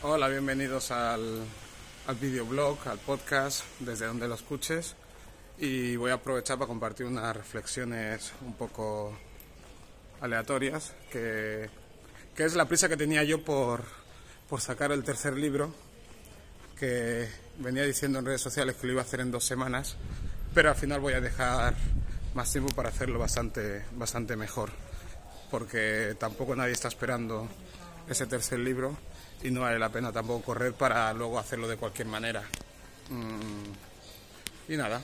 Hola, bienvenidos al, al videoblog, al podcast, desde donde lo escuches. Y voy a aprovechar para compartir unas reflexiones un poco aleatorias, que, que es la prisa que tenía yo por, por sacar el tercer libro, que venía diciendo en redes sociales que lo iba a hacer en dos semanas, pero al final voy a dejar más tiempo para hacerlo bastante, bastante mejor, porque tampoco nadie está esperando ese tercer libro y no vale la pena tampoco correr para luego hacerlo de cualquier manera. Mm, y nada,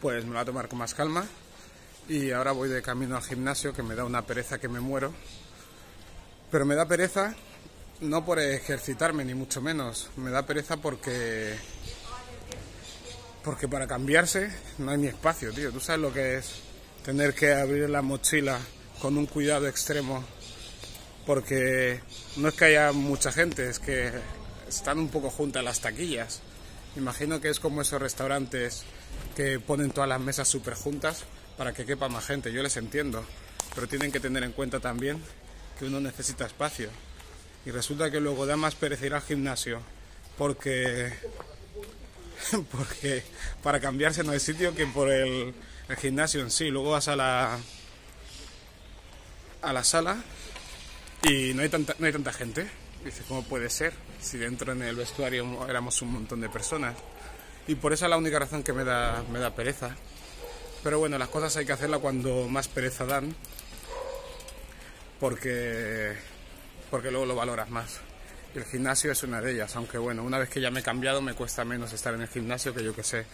pues me lo voy a tomar con más calma y ahora voy de camino al gimnasio que me da una pereza que me muero. Pero me da pereza no por ejercitarme ni mucho menos, me da pereza porque porque para cambiarse no hay ni espacio, tío. Tú sabes lo que es tener que abrir la mochila con un cuidado extremo porque no es que haya mucha gente, es que están un poco juntas las taquillas. Imagino que es como esos restaurantes que ponen todas las mesas súper juntas para que quepa más gente, yo les entiendo, pero tienen que tener en cuenta también que uno necesita espacio. Y resulta que luego da más pereza ir al gimnasio porque, porque para cambiarse no hay sitio que por el, el gimnasio en sí. Luego vas a la, a la sala y no hay tanta, no hay tanta gente. Dice, ¿cómo puede ser? Si dentro en el vestuario éramos un montón de personas. Y por esa es la única razón que me da, me da pereza. Pero bueno, las cosas hay que hacerlas cuando más pereza dan. Porque, porque luego lo valoras más. El gimnasio es una de ellas. Aunque bueno, una vez que ya me he cambiado me cuesta menos estar en el gimnasio que yo que sé.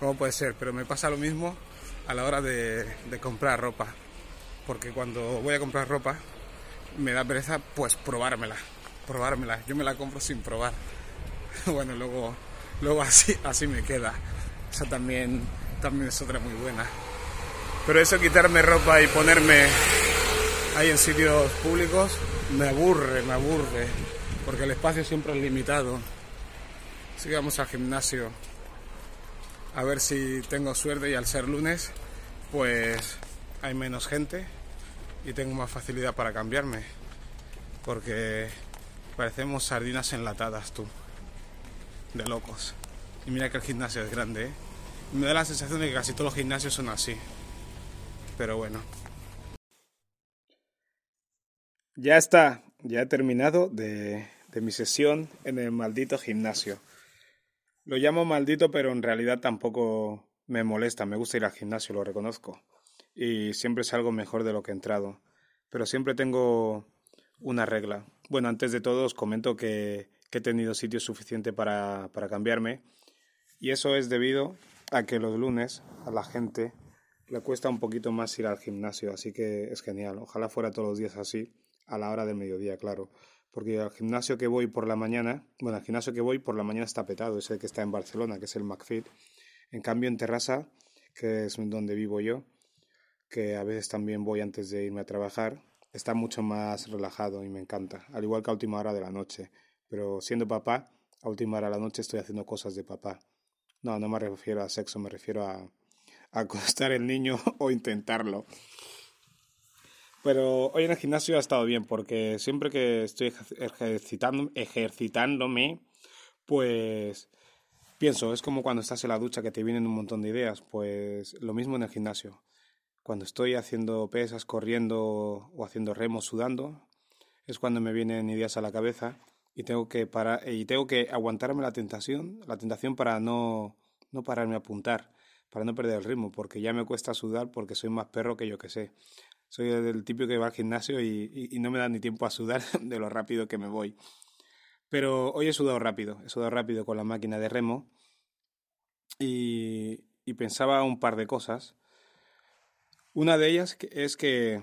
¿Cómo puede ser? Pero me pasa lo mismo a la hora de, de comprar ropa. Porque cuando voy a comprar ropa me da pereza pues probármela, probármela. Yo me la compro sin probar. Bueno, luego, luego así, así me queda. Esa también, también es otra muy buena. Pero eso quitarme ropa y ponerme ahí en sitios públicos me aburre, me aburre. Porque el espacio siempre es limitado. Así que vamos al gimnasio. A ver si tengo suerte y al ser lunes, pues hay menos gente y tengo más facilidad para cambiarme. Porque parecemos sardinas enlatadas, tú. De locos. Y mira que el gimnasio es grande, ¿eh? Me da la sensación de que casi todos los gimnasios son así. Pero bueno. Ya está. Ya he terminado de, de mi sesión en el maldito gimnasio. Lo llamo maldito, pero en realidad tampoco me molesta. Me gusta ir al gimnasio, lo reconozco y siempre salgo mejor de lo que he entrado. Pero siempre tengo una regla. Bueno, antes de todo os comento que, he tenido sitio suficiente para, para cambiarme y eso es debido a que los lunes a la gente le cuesta un poquito más ir al gimnasio, así que es genial. Ojalá fuera todos los días así, a la hora del mediodía, claro. Porque al gimnasio que voy por la mañana, bueno, al gimnasio que voy por la mañana está petado, es el que está en Barcelona, que es el McFit. En cambio, en Terrassa, que es donde vivo yo, que a veces también voy antes de irme a trabajar, está mucho más relajado y me encanta, al igual que a última hora de la noche. Pero siendo papá, a última hora de la noche estoy haciendo cosas de papá. No, no me refiero a sexo, me refiero a, acostar el niño o intentarlo. Pero hoy en el gimnasio ha estado bien porque siempre que estoy ejercitándome, pues pienso, es como cuando estás en la ducha que te vienen un montón de ideas, pues lo mismo en el gimnasio cuando estoy haciendo pesas, corriendo o haciendo remos, sudando, es cuando me vienen ideas a la cabeza y tengo que parar y tengo que aguantarme la tentación, la tentación para no no pararme a apuntar, para no perder el ritmo, porque ya me cuesta sudar porque soy más perro que yo que sé. Soy del tipo que va al gimnasio y no me da ni tiempo a sudar de lo rápido que me voy. Pero hoy he sudado rápido, he sudado rápido con la máquina de remo y, y pensaba un par de cosas una de ellas es que,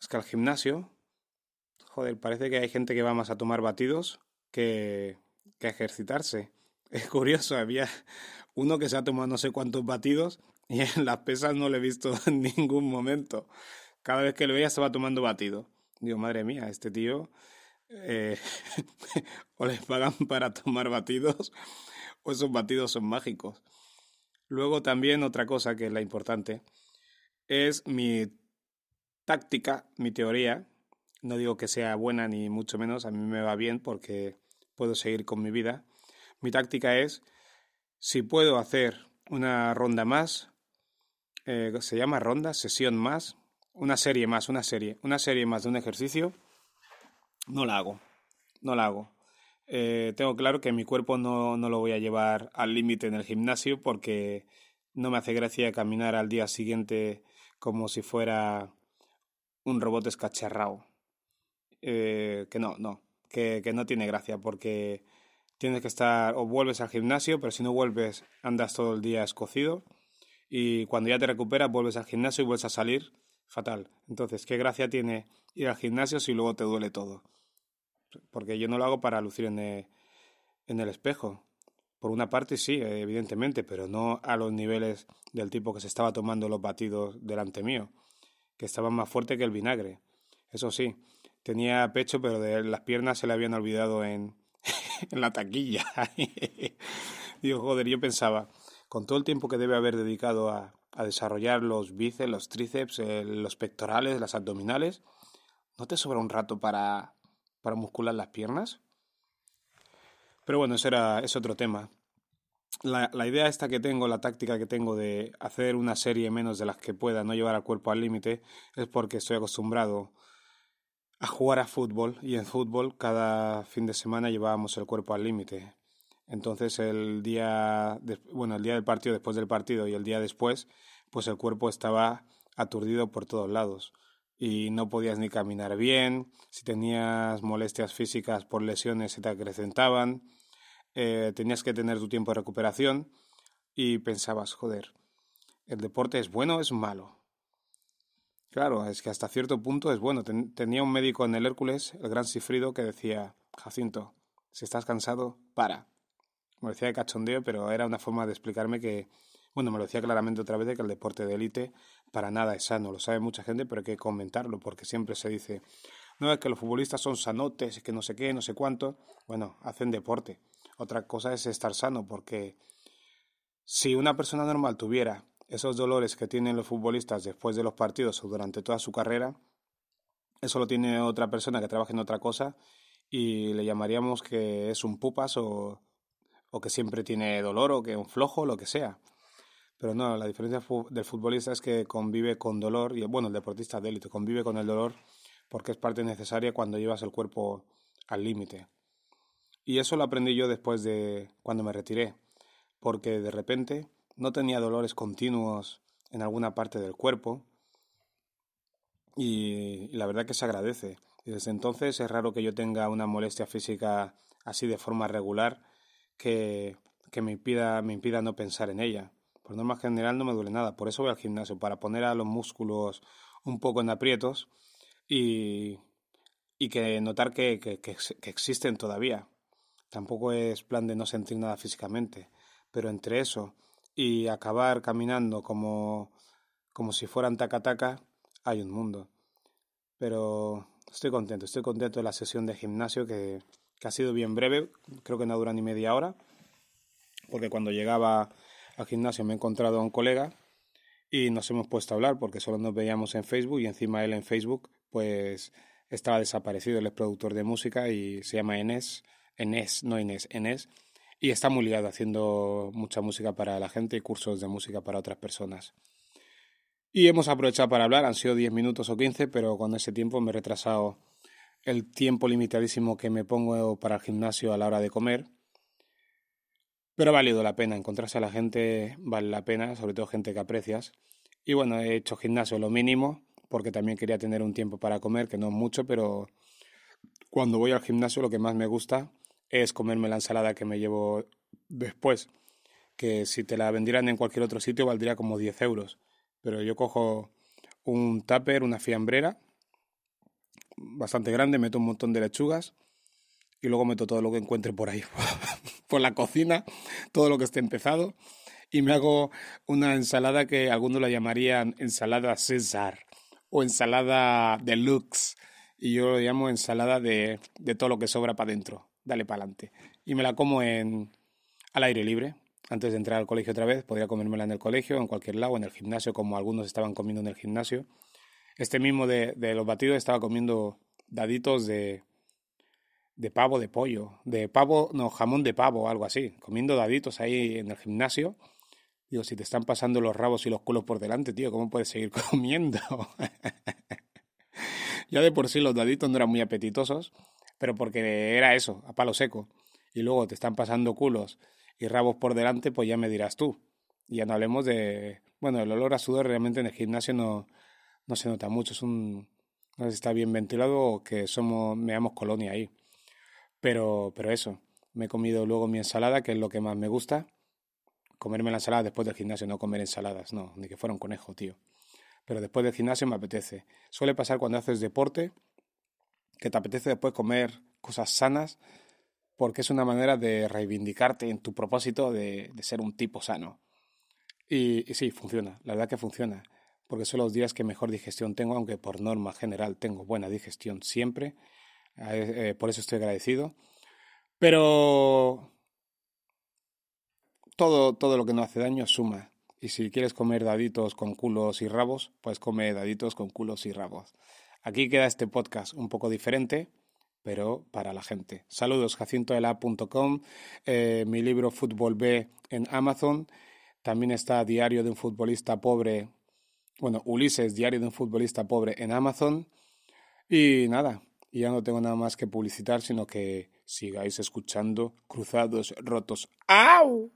es que al gimnasio, joder, parece que hay gente que va más a tomar batidos que, que a ejercitarse. Es curioso, había uno que se ha tomado no sé cuántos batidos y en las pesas no lo he visto en ningún momento. Cada vez que lo veía estaba tomando batido. Digo, madre mía, este tío eh, o les pagan para tomar batidos o esos batidos son mágicos. Luego también otra cosa que es la importante es mi táctica, mi teoría, No digo que sea buena ni mucho menos, a mí me va bien porque puedo seguir con mi vida. Mi táctica es, si puedo hacer una ronda más, eh, se llama ronda, sesión más, una serie más, una serie, una serie más de un ejercicio, no la hago, no la hago. Eh, tengo claro que mi cuerpo no, no lo voy a llevar al límite en el gimnasio porque no me hace gracia caminar al día siguiente como si fuera un robot escacharrado. Eh, que no, no, que, que no tiene gracia porque tienes que estar o vuelves al gimnasio, pero si no vuelves andas todo el día escocido y cuando ya te recuperas vuelves al gimnasio y vuelves a salir fatal. Entonces, ¿qué gracia tiene ir al gimnasio si luego te duele todo? Porque yo no lo hago para lucir en el, en el espejo. Por una parte sí, evidentemente, pero no a los niveles del tipo que se estaba tomando los batidos delante mío, que estaban más fuerte que el vinagre. Eso sí, tenía pecho, pero de las piernas se le habían olvidado en, la taquilla. Digo, joder, yo pensaba, con todo el tiempo que debe haber dedicado a, a desarrollar los bíceps, los tríceps, eh, los pectorales, las abdominales, ¿no te sobra un rato para, para muscular las piernas? Pero bueno, ese era, es otro tema. La, la, idea esta que tengo, la táctica que tengo de hacer una serie menos de las que pueda, no llevar al cuerpo al límite, es porque estoy acostumbrado a jugar a fútbol y en fútbol cada fin de semana llevábamos el cuerpo al límite. Entonces el día, bueno, el día del partido, después del partido y el día después, pues el cuerpo estaba aturdido por todos lados y no podías ni caminar bien, si tenías molestias físicas por lesiones se te acrecentaban, eh, tenías que tener tu tiempo de recuperación y pensabas, joder, ¿el deporte es bueno o es malo? Claro, es que hasta cierto punto es bueno. tenía un médico en el Hércules, el gran Sifrido, que decía, Jacinto, si estás cansado, para. Me decía de cachondeo, pero era una forma de explicarme que, bueno, me lo decía claramente otra vez de que el deporte de élite para nada es sano. Lo sabe mucha gente, pero hay que comentarlo, porque siempre se dice, no, es que los futbolistas son sanotes, es que no sé qué, no sé cuánto. Bueno, hacen deporte. Otra cosa es estar sano, porque si una persona normal tuviera esos dolores que tienen los futbolistas después de los partidos o durante toda su carrera, eso lo tiene otra persona que trabaja en otra cosa y le llamaríamos que es un pupas o, o que siempre tiene dolor o que es un flojo, lo que sea. Pero no, la diferencia del futbolista es que convive con dolor, y bueno, el deportista de élite convive con el dolor porque es parte necesaria cuando llevas el cuerpo al límite. Y eso lo aprendí yo después de cuando me retiré, porque de repente no tenía dolores continuos en alguna parte del cuerpo y, la verdad que se agradece. Desde entonces es raro que yo tenga una molestia física así de forma regular que, que me, impida, me impida no pensar en ella. Por norma general no me duele nada, por eso voy al gimnasio, para poner a los músculos un poco en aprietos y, y que notar que, que existen todavía. Tampoco es plan de no sentir nada físicamente, pero entre eso y acabar caminando como, como si fueran taca-taca, hay un mundo. Pero estoy contento, estoy contento de la sesión de gimnasio que, que ha sido bien breve, creo que no dura ni media hora, porque cuando llegaba al gimnasio me he encontrado a un colega y nos hemos puesto a hablar porque solo nos veíamos en Facebook y encima él en Facebook pues estaba desaparecido, él es productor de música y se llama Enes, Enes, no Inés, Enes, y está muy liado haciendo mucha música para la gente y cursos de música para otras personas. Y hemos aprovechado para hablar, han sido 10 minutos o 15, pero con ese tiempo me he retrasado el tiempo limitadísimo que me pongo para el gimnasio a la hora de comer. Pero ha valido la pena, encontrarse a la gente vale la pena, sobre todo gente que aprecias. Y bueno, he hecho gimnasio lo mínimo, porque también quería tener un tiempo para comer, que no mucho, pero cuando voy al gimnasio lo que más me gusta es comerme la ensalada que me llevo después, que si te la vendieran en cualquier otro sitio valdría como 10 euros. Pero yo cojo un tupper, una fiambrera, bastante grande, meto un montón de lechugas y luego meto todo lo que encuentre por ahí, por la cocina, todo lo que esté empezado y me hago una ensalada que algunos la llamarían ensalada César o ensalada deluxe y yo lo llamo ensalada de, de todo lo que sobra para adentro dale para adelante. Y me la como en, al aire libre. Antes de entrar al colegio otra vez, podría comérmela en el colegio, en cualquier lado, en el gimnasio, como algunos estaban comiendo en el gimnasio. Este mismo de, de los batidos estaba comiendo daditos de, de pavo de pollo, de pavo, no, jamón de pavo algo así, comiendo daditos ahí en el gimnasio. Digo, si te están pasando los rabos y los culos por delante, tío, ¿cómo puedes seguir comiendo? ya de por sí los daditos no eran muy apetitosos, pero porque era eso, a palo seco. Y luego te están pasando culos y rabos por delante, pues ya me dirás tú. Y ya no hablemos de... Bueno, el olor a sudor realmente en el gimnasio no, no se nota mucho. Es un... No sé si está bien ventilado o que somos, me damos colonia ahí. Pero, pero eso, me he comido luego mi ensalada, que es lo que más me gusta. Comerme la ensalada después del gimnasio, no comer ensaladas, no, ni que fuera un conejo, tío. Pero después del gimnasio me apetece. Suele pasar cuando haces deporte, que te apetece después comer cosas sanas, porque es una manera de reivindicarte en tu propósito de, de ser un tipo sano. Y, sí, funciona, la verdad que funciona, porque son los días que mejor digestión tengo, aunque por norma general tengo buena digestión siempre, eh, por eso estoy agradecido. Pero todo, todo lo que no hace daño suma. Y si quieres comer daditos con culos y rabos, pues come daditos con culos y rabos. Aquí queda este podcast un poco diferente, pero para la gente. Saludos, jacintoela.com, eh, mi libro Fútbol B en Amazon. También está Diario de un futbolista pobre, bueno, Ulises, Diario de un futbolista pobre en Amazon. Y nada, ya no tengo nada más que publicitar, sino que sigáis escuchando Cruzados Rotos. ¡Au!